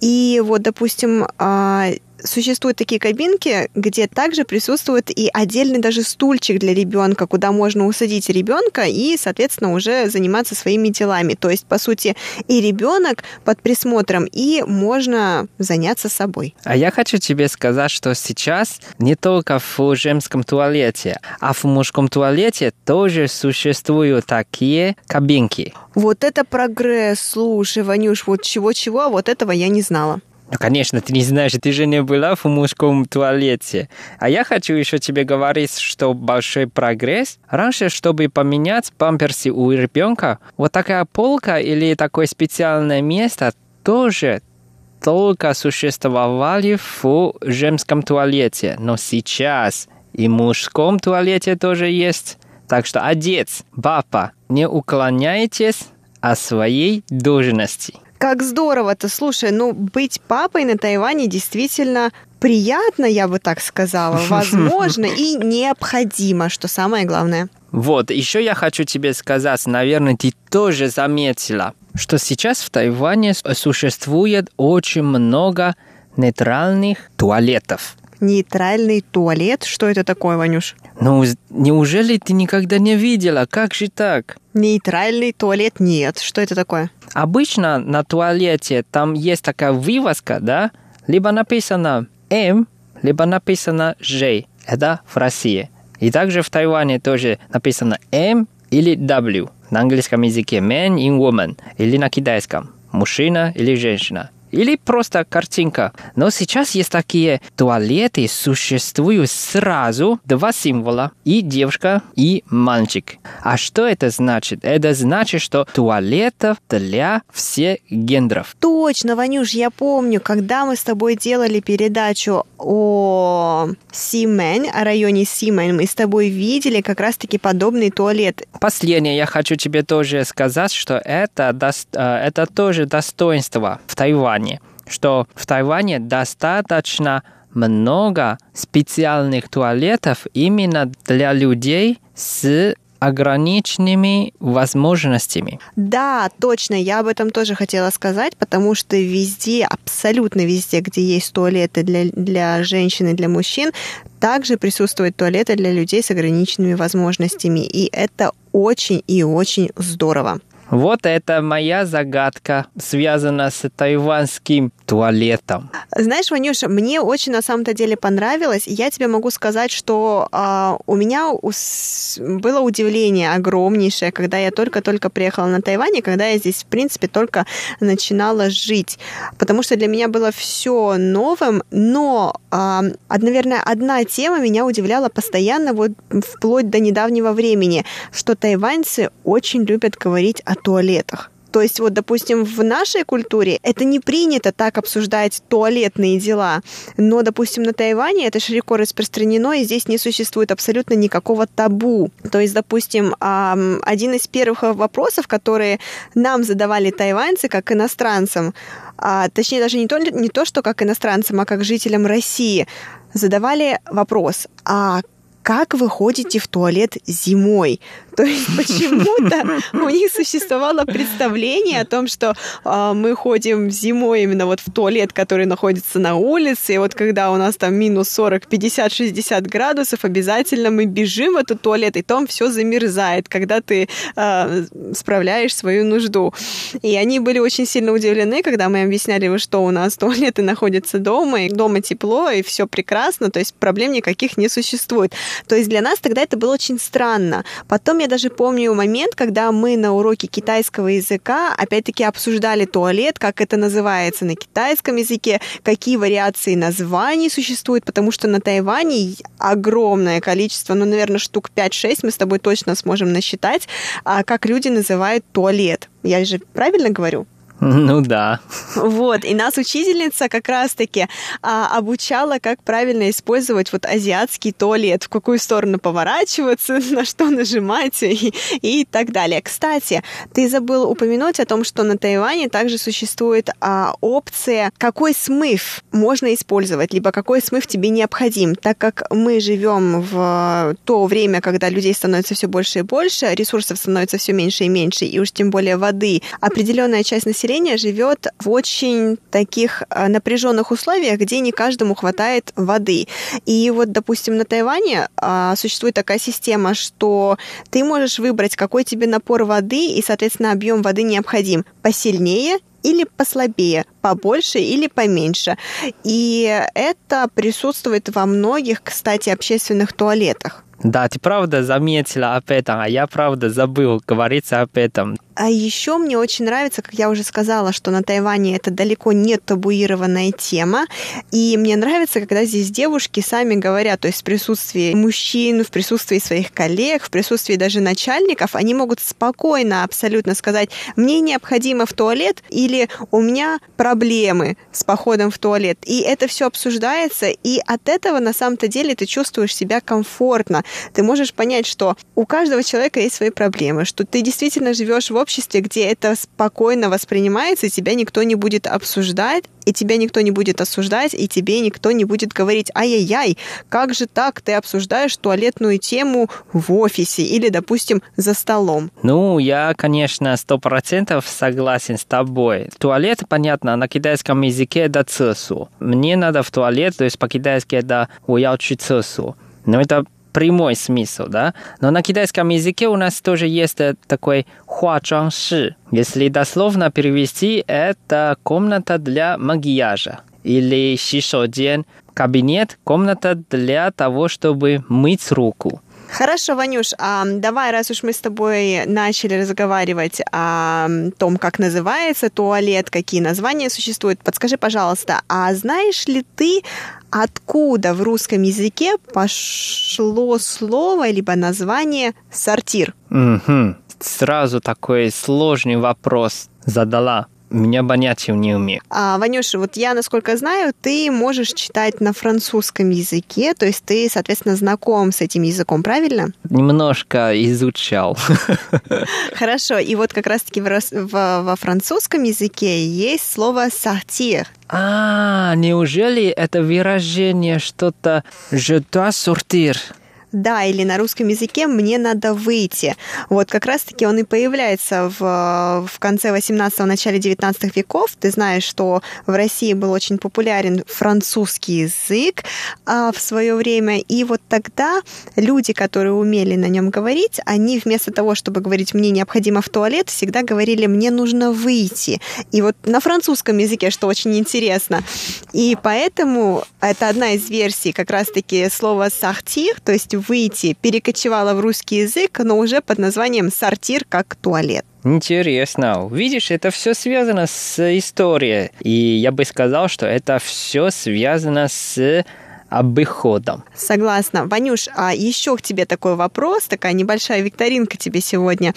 И вот, допустим, а, существуют такие кабинки, где также присутствует и отдельный даже стульчик для ребенка, куда можно усадить ребенка и, соответственно, уже заниматься своими делами. То есть, по сути, и ребенок под присмотром, и можно заняться собой. А я хочу тебе сказать, что сейчас не только в женском туалете, а в мужском туалете тоже существуют такие кабинки. Вот это прогресс, слушай, Ванюш, вот чего-чего, а вот этого я не знала. Ну, конечно, ты не знаешь, ты же не была в мужском туалете. А я хочу еще тебе говорить, что большой прогресс. Раньше, чтобы поменять памперсы у ребенка, вот такая полка или такое специальное место тоже только существовали в женском туалете. Но сейчас и в мужском туалете тоже есть. Так что, отец, папа, не уклоняйтесь от своей должности. Как здорово-то, слушай, ну быть папой на Тайване действительно приятно, я бы так сказала, возможно и необходимо, что самое главное. Вот, еще я хочу тебе сказать, наверное, ты тоже заметила, что сейчас в Тайване существует очень много нейтральных туалетов. Нейтральный туалет? Что это такое, Ванюш? Ну, неужели ты никогда не видела? Как же так? Нейтральный туалет нет. Что это такое? Обычно на туалете там есть такая вывеска, да? Либо написано М, либо написано Ж. Это в России. И также в Тайване тоже написано М или W. На английском языке man и woman. Или на китайском мужчина или женщина или просто картинка. Но сейчас есть такие туалеты, существуют сразу два символа. И девушка, и мальчик. А что это значит? Это значит, что туалетов для всех гендеров. Точно, Ванюш, я помню, когда мы с тобой делали передачу о Симен, о районе Симен, мы с тобой видели как раз-таки подобный туалет. Последнее я хочу тебе тоже сказать, что это, э, это тоже достоинство в Тайване Тайване, что в Тайване достаточно много специальных туалетов именно для людей с ограниченными возможностями. Да, точно, я об этом тоже хотела сказать, потому что везде, абсолютно везде, где есть туалеты для, для женщин и для мужчин, также присутствуют туалеты для людей с ограниченными возможностями. И это очень и очень здорово. Вот это моя загадка, связана с тайванским туалетом. Знаешь, Ванюша, мне очень на самом-то деле понравилось. Я тебе могу сказать, что э, у меня было удивление огромнейшее, когда я только-только приехала на Тайвань, и когда я здесь, в принципе, только начинала жить. Потому что для меня было все новым, но, э, наверное, одна тема меня удивляла постоянно, вот вплоть до недавнего времени, что тайваньцы очень любят говорить о туалетах. То есть вот, допустим, в нашей культуре это не принято так обсуждать туалетные дела, но, допустим, на Тайване это широко распространено, и здесь не существует абсолютно никакого табу. То есть, допустим, один из первых вопросов, которые нам задавали тайваньцы как иностранцам, а, точнее даже не то, не то, что как иностранцам, а как жителям России, задавали вопрос, а как вы ходите в туалет зимой? То есть почему-то у них существовало представление о том, что э, мы ходим зимой именно вот в туалет, который находится на улице, и вот когда у нас там минус 40, 50, 60 градусов, обязательно мы бежим в этот туалет, и там все замерзает, когда ты э, справляешь свою нужду. И они были очень сильно удивлены, когда мы объясняли, что у нас туалеты находятся дома, и дома тепло, и все прекрасно, то есть проблем никаких не существует. То есть для нас тогда это было очень странно. Потом я даже помню момент, когда мы на уроке китайского языка опять-таки обсуждали туалет, как это называется на китайском языке, какие вариации названий существуют, потому что на Тайване огромное количество, ну, наверное, штук 5-6 мы с тобой точно сможем насчитать, а, как люди называют туалет. Я же правильно говорю? Ну да. Вот, и нас учительница как раз-таки а, обучала, как правильно использовать вот азиатский туалет, в какую сторону поворачиваться, на что нажимать и, и так далее. Кстати, ты забыл упомянуть о том, что на Тайване также существует а, опция, какой смыв можно использовать, либо какой смыв тебе необходим, так как мы живем в то время, когда людей становится все больше и больше, ресурсов становится все меньше и меньше, и уж тем более воды. Определенная часть населения население живет в очень таких э, напряженных условиях, где не каждому хватает воды. И вот, допустим, на Тайване а, существует такая система, что ты можешь выбрать, какой тебе напор воды и, соответственно, объем воды необходим. Посильнее или послабее, побольше или поменьше. И это присутствует во многих, кстати, общественных туалетах. Да, ты правда заметила об этом, а я правда забыл говориться об этом. А еще мне очень нравится, как я уже сказала, что на Тайване это далеко не табуированная тема. И мне нравится, когда здесь девушки сами говорят, то есть в присутствии мужчин, в присутствии своих коллег, в присутствии даже начальников, они могут спокойно абсолютно сказать, мне необходимо в туалет или у меня проблемы с походом в туалет. И это все обсуждается, и от этого на самом-то деле ты чувствуешь себя комфортно. Ты можешь понять, что у каждого человека есть свои проблемы, что ты действительно живешь в обществе, где это спокойно воспринимается, тебя никто не будет обсуждать, и тебя никто не будет осуждать, и тебе никто не будет говорить, ай-яй-яй, как же так ты обсуждаешь туалетную тему в офисе или, допустим, за столом? Ну, я, конечно, сто процентов согласен с тобой. Туалет, понятно, на китайском языке это цесу. Мне надо в туалет, то есть по-китайски это «я цесу». Но это прямой смысл, да? Но на китайском языке у нас тоже есть э, такой хуачуанши. Если дословно перевести, это комната для макияжа или шишоден, кабинет, комната для того, чтобы мыть руку. Хорошо, Ванюш, а давай, раз уж мы с тобой начали разговаривать о том, как называется туалет, какие названия существуют, подскажи, пожалуйста, а знаешь ли ты, откуда в русском языке пошло слово либо название сортир? Угу. Сразу такой сложный вопрос задала меня понятия не умею. А, Ванюша, вот я, насколько знаю, ты можешь читать на французском языке, то есть ты, соответственно, знаком с этим языком, правильно? Немножко изучал. Хорошо, и вот как раз-таки во французском языке есть слово «сортир». А, неужели это выражение что-то «je dois sortir»? Да, или на русском языке «мне надо выйти». Вот как раз-таки он и появляется в, в конце 18-го, начале 19 веков. Ты знаешь, что в России был очень популярен французский язык а, в свое время, и вот тогда люди, которые умели на нем говорить, они вместо того, чтобы говорить «мне необходимо в туалет», всегда говорили «мне нужно выйти». И вот на французском языке, что очень интересно. И поэтому это одна из версий как раз-таки слова «сахтир», то есть выйти, перекочевала в русский язык, но уже под названием «сортир» как туалет. Интересно. Видишь, это все связано с историей. И я бы сказал, что это все связано с обиходом. Согласна. Ванюш, а еще к тебе такой вопрос, такая небольшая викторинка тебе сегодня.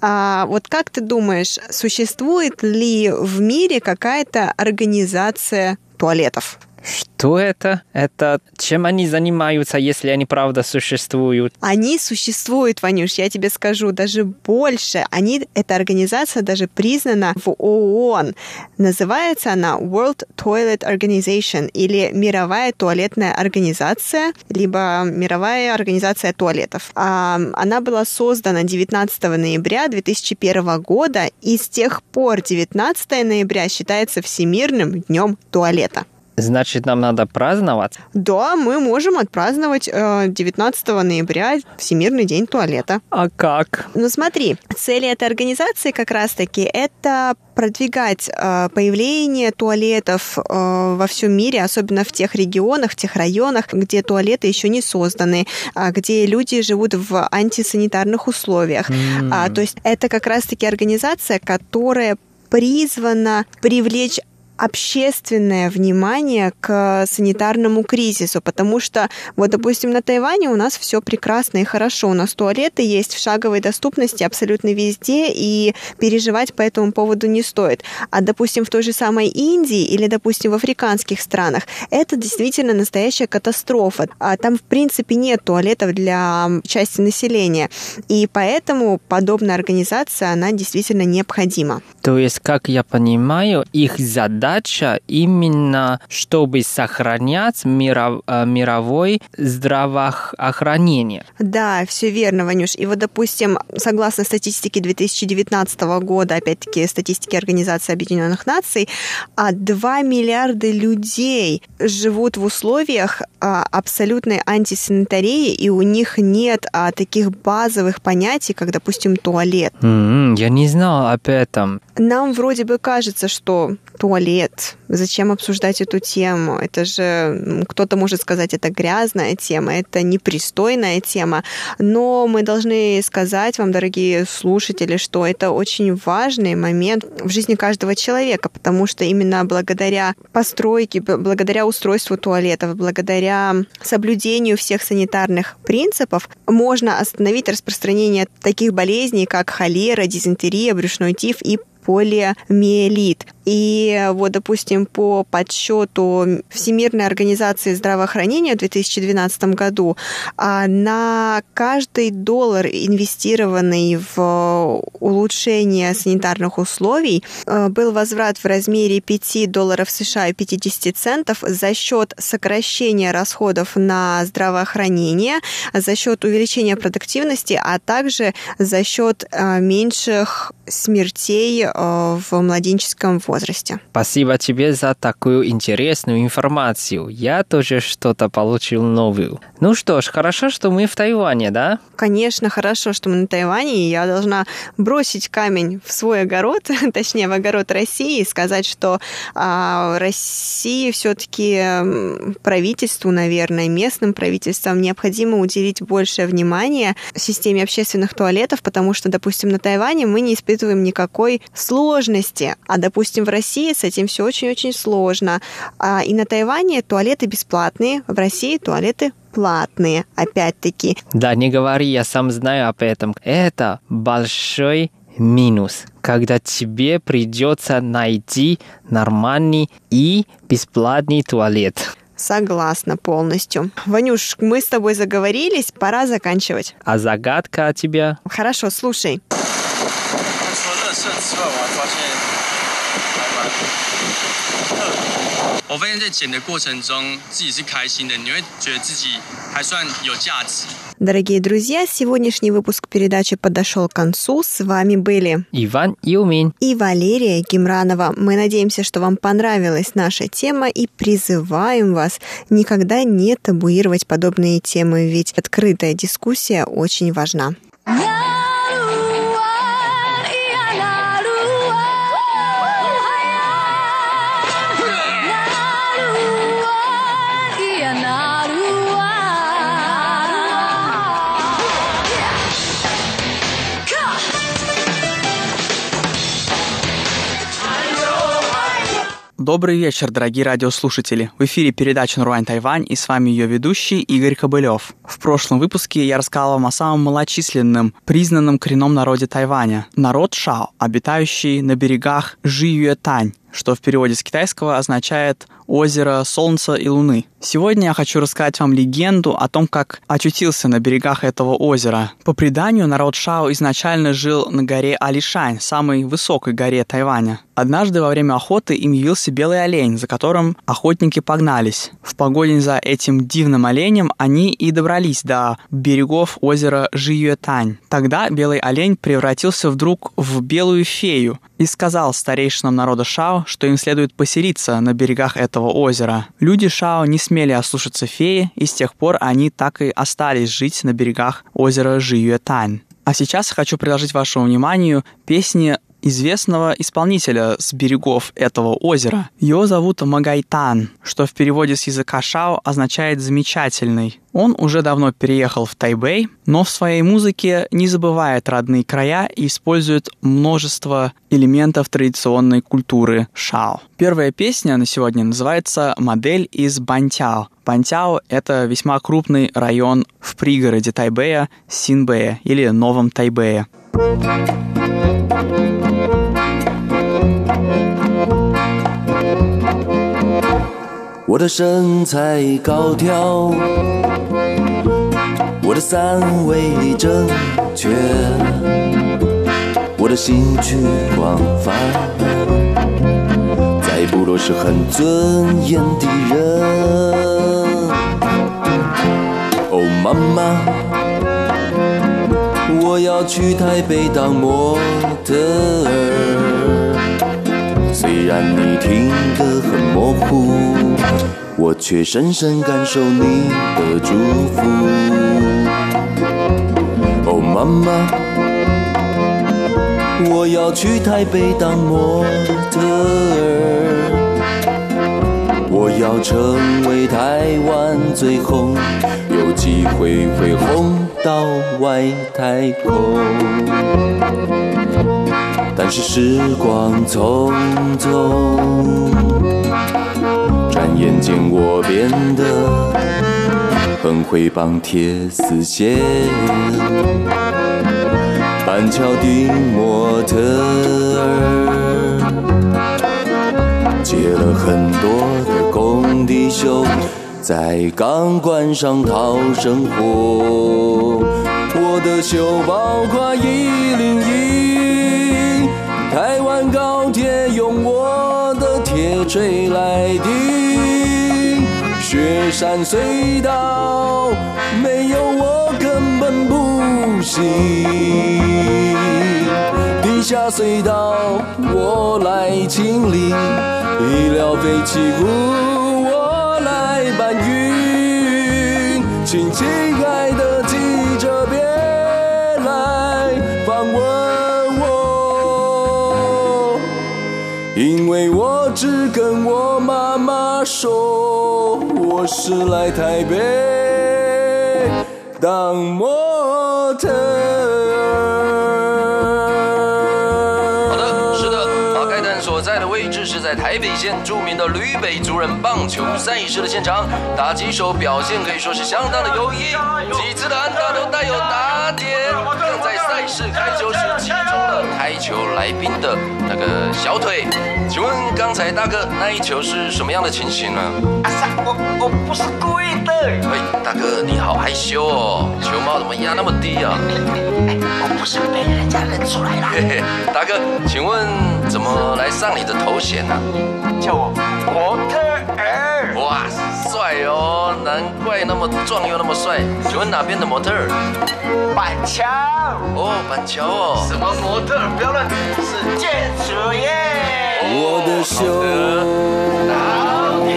А вот как ты думаешь, существует ли в мире какая-то организация туалетов? Что это? Это чем они занимаются, если они правда существуют? Они существуют, Ванюш, я тебе скажу, даже больше. Они, эта организация даже признана в ООН. Называется она World Toilet Organization или Мировая туалетная организация, либо Мировая организация туалетов. А, она была создана 19 ноября 2001 года, и с тех пор 19 ноября считается Всемирным днем туалета. Значит, нам надо праздновать? Да, мы можем отпраздновать 19 э, ноября Всемирный день туалета. А как? Ну смотри, цели этой организации как раз-таки это продвигать э, появление туалетов э, во всем мире, особенно в тех регионах, в тех районах, где туалеты еще не созданы, э, где люди живут в антисанитарных условиях. Mm. А, то есть это как раз-таки организация, которая призвана привлечь общественное внимание к санитарному кризису, потому что, вот, допустим, на Тайване у нас все прекрасно и хорошо, у нас туалеты есть в шаговой доступности абсолютно везде, и переживать по этому поводу не стоит. А, допустим, в той же самой Индии или, допустим, в африканских странах это действительно настоящая катастрофа. А там, в принципе, нет туалетов для части населения, и поэтому подобная организация, она действительно необходима. То есть, как я понимаю, их задача задача именно, чтобы сохранять миров, э, мировой здравоохранение. Да, все верно, Ванюш. И вот, допустим, согласно статистике 2019 года, опять-таки статистики Организации Объединенных Наций, 2 а миллиарда людей живут в условиях а, абсолютной антисанитарии, и у них нет а, таких базовых понятий, как, допустим, туалет. Mm-hmm, я не знал об этом. Нам вроде бы кажется, что туалет. Зачем обсуждать эту тему? Это же кто-то может сказать, это грязная тема, это непристойная тема. Но мы должны сказать вам, дорогие слушатели, что это очень важный момент в жизни каждого человека, потому что именно благодаря постройке, благодаря устройству туалетов, благодаря соблюдению всех санитарных принципов можно остановить распространение таких болезней, как холера, дизентерия, брюшной тиф и полиомиелит. И вот, допустим, по подсчету Всемирной организации здравоохранения в 2012 году а, на каждый доллар, инвестированный в улучшение санитарных условий, а, был возврат в размере 5 долларов США и 50 центов за счет сокращения расходов на здравоохранение, за счет увеличения продуктивности, а также за счет а, меньших смертей в младенческом возрасте возрасте. Спасибо тебе за такую интересную информацию. Я тоже что-то получил новую. Ну что ж, хорошо, что мы в Тайване, да? Конечно, хорошо, что мы на Тайване, и я должна бросить камень в свой огород, точнее, в огород России, и сказать, что а, России все-таки правительству, наверное, местным правительствам необходимо уделить большее внимание системе общественных туалетов, потому что, допустим, на Тайване мы не испытываем никакой сложности, а, допустим, в России с этим все очень-очень сложно. А, и на Тайване туалеты бесплатные, в России туалеты платные, опять-таки. Да, не говори, я сам знаю об этом. Это большой минус, когда тебе придется найти нормальный и бесплатный туалет. Soгласна полностью. Ванюш, мы с тобой заговорились, пора заканчивать. А загадка от тебя? Хорошо, слушай. 我发现，在剪的过程中，自己是开心的，你会觉得自己还算有价值。Дорогие друзья, сегодняшний выпуск передачи подошел к концу. С вами были Иван Юмин и Валерия Гимранова. Мы надеемся, что вам понравилась наша тема и призываем вас никогда не табуировать подобные темы, ведь открытая дискуссия очень важна. Добрый вечер, дорогие радиослушатели. В эфире передача «Нуруань Тайвань» и с вами ее ведущий Игорь Кобылев. В прошлом выпуске я рассказал вам о самом малочисленном, признанном коренном народе Тайваня. Народ Шао, обитающий на берегах Жиюэтань, что в переводе с китайского означает озеро Солнца и Луны. Сегодня я хочу рассказать вам легенду о том, как очутился на берегах этого озера. По преданию, народ Шао изначально жил на горе Алишань, самой высокой горе Тайваня. Однажды во время охоты им явился белый олень, за которым охотники погнались. В погоне за этим дивным оленем они и добрались до берегов озера Жиюэтань. Тогда белый олень превратился вдруг в белую фею и сказал старейшинам народа Шао, что им следует поселиться на берегах этого озера. Люди Шао не смели ослушаться феи, и с тех пор они так и остались жить на берегах озера Жиюэтань. А сейчас хочу предложить вашему вниманию песни известного исполнителя с берегов этого озера. Его зовут Магайтан, что в переводе с языка шао означает «замечательный». Он уже давно переехал в Тайбэй, но в своей музыке не забывает родные края и использует множество элементов традиционной культуры шао. Первая песня на сегодня называется «Модель из Бантяо». Бантяо — это весьма крупный район в пригороде Тайбэя, Синбэя или Новом Тайбэе. 我的身材高挑，我的三围正确，我的兴趣广泛，在部落是很尊严的人。哦，妈妈，我要去台北当模特儿，虽然你听得很模糊。我却深深感受你的祝福。哦，妈妈，我要去台北当模特儿，要成为台湾最红，有机会会红到外太空。但是时光匆匆。转眼间我变得很会绑铁丝线，板桥的模特儿接了很多的工地秀，在钢管上讨生活。我的秀包括一零一，台湾高铁用我的铁锤来钉。雪山隧道没有我根本不行，地下隧道我来清理，医疗废弃物我来搬运，请亲爱的记者别来访问我，因为我只跟我妈妈说。我是来台北当模特。北县著名的吕北族人棒球赛事的现场，打击手表现可以说是相当的优异，几次的安打都带有打点，更在赛事开球时击中了台球来宾的那个小腿。请问刚才大哥那一球是什么样的情形呢？我我不是故意的。喂，大哥你好害羞哦，球帽怎么压那么低啊？我不是被人家认出来了。嘿嘿，大哥，请问怎么来上你的头衔呢？叫我模特儿。哇，帅哦，难怪那么壮又那么帅。请问哪边的模特儿？板桥。哦，板桥哦。什么模特？不要乱，是建筑业。我的兄弟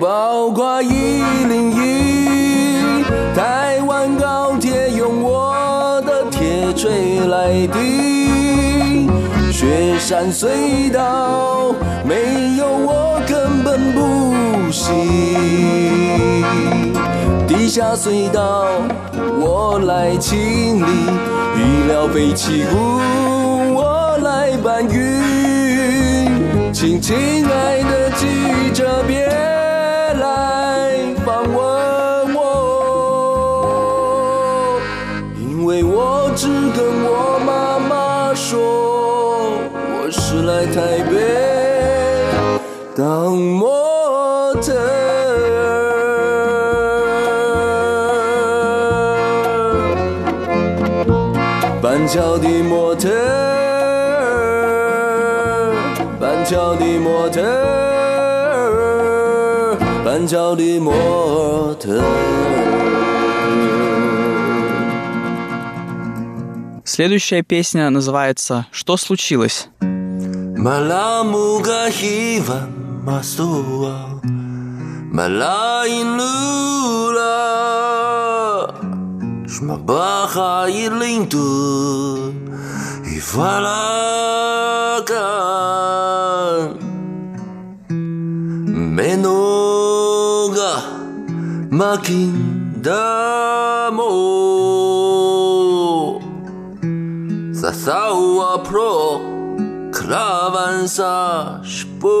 包括一零一台湾高铁用我的铁锤来钉雪山隧道没有我根本不行。下隧道我来清理，医疗废弃物我来搬运，请亲爱的记者别来访问我，因为我只跟我妈妈说。我是来台北当模特板桥的模特儿，板桥的模特儿，板桥的模特儿。 Следующая песня называется «Что случилось?». me barra e lindo e vai lá cá. Menuga maquindamo sa pro clavança spoo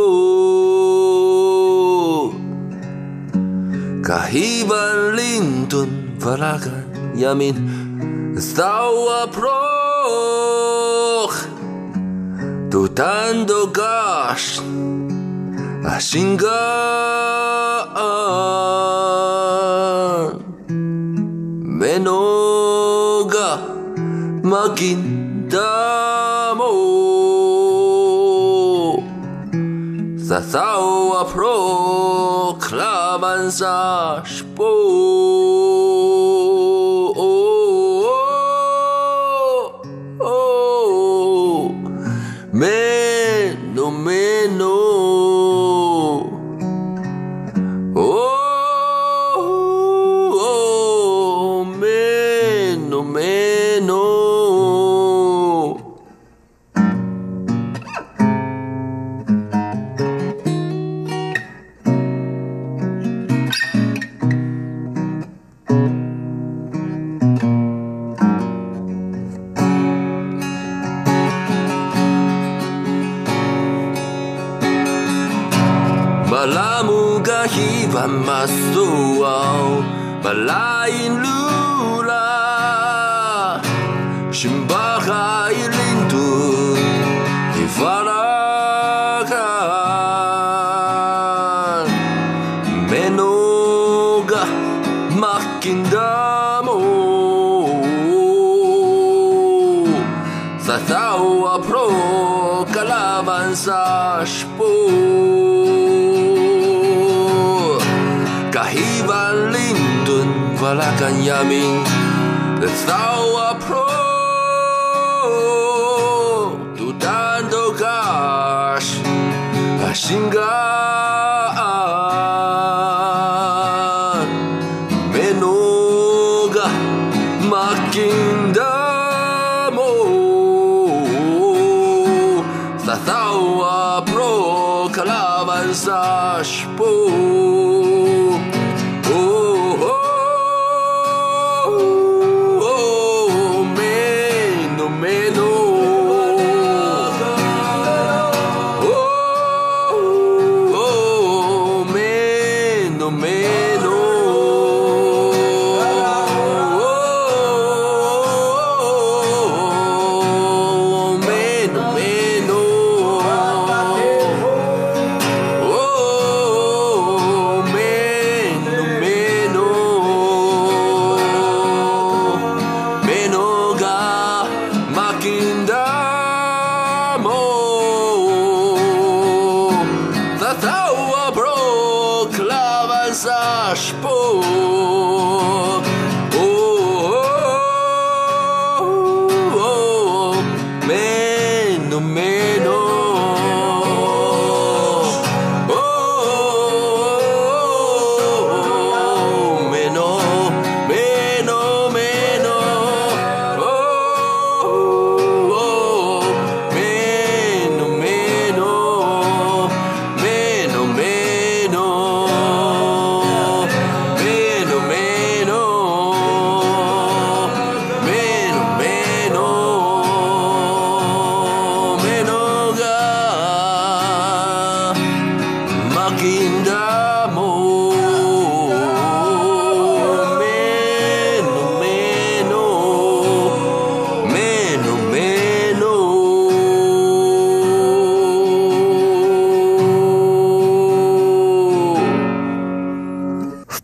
Kahiban lindun varagan ימין. סטאו הפרוך, תותנדו גש, השינגן. מנוגה מגין דמו. סטאו הפרוך, לבן זש בור.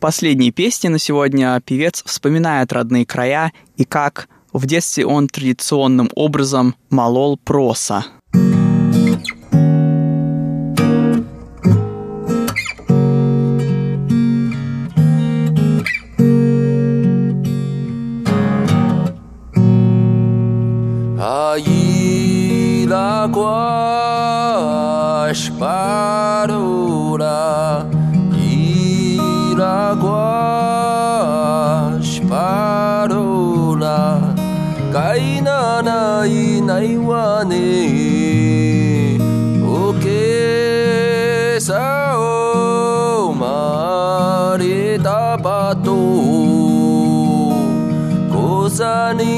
Последней песне на сегодня певец вспоминает родные края и как в детстве он традиционным образом молол проса. かいなないないわね。おけさをまれたばとこざに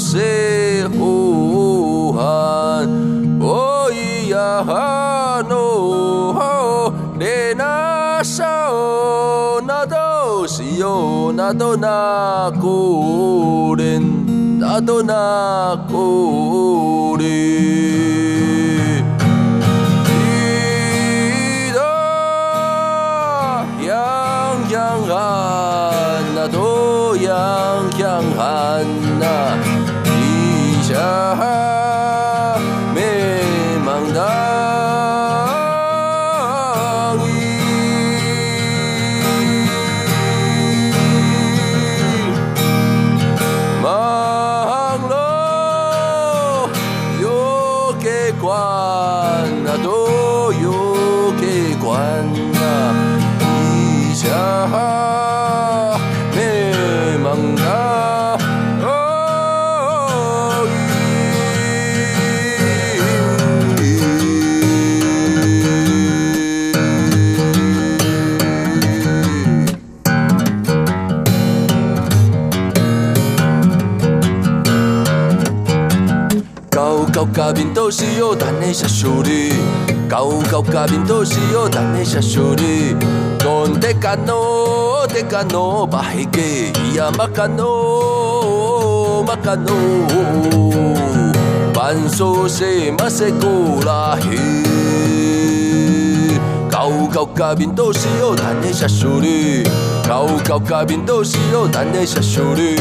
谁呼喊？我咿呀哈喏，列那山哦，那都是哟，那都那古林，那都那古林。一道阳光汗，那都阳光汗呐。love. 到到甲民都死哦，等你来修理。到到甲民都死哦，等你来修理。东特卡诺，特卡诺，巴西基。伊阿马卡诺，马卡诺。万寿山，马赛古拉希。到到甲民都死哦，等你来修理。到到甲民都死哦，等你来修理。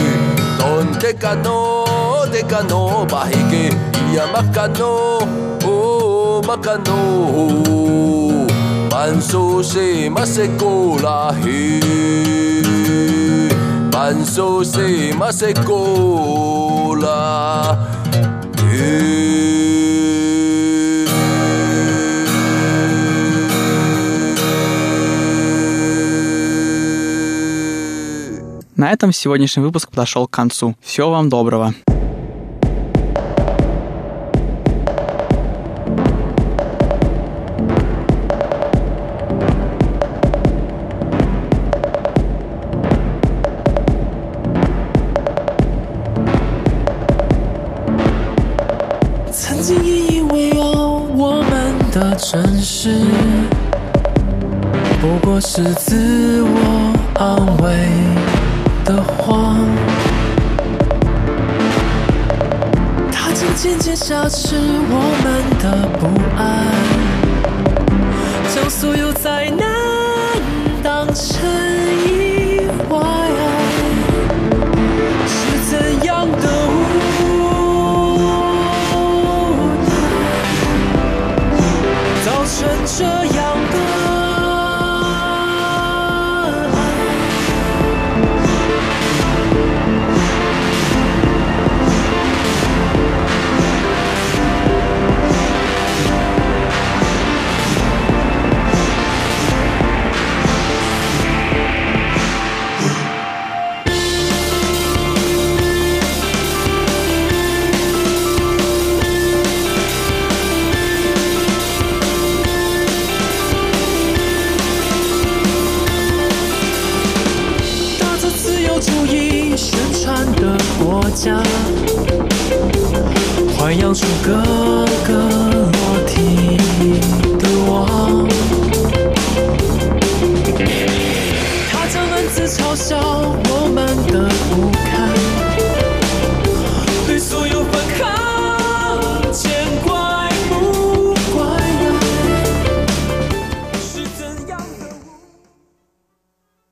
东特卡诺，特卡诺，巴西基。Iya makano, oh makano. Manso se masekolahi, manso se masekolahi. На этом сегодняшний выпуск подошел к концу. Всего вам доброго. “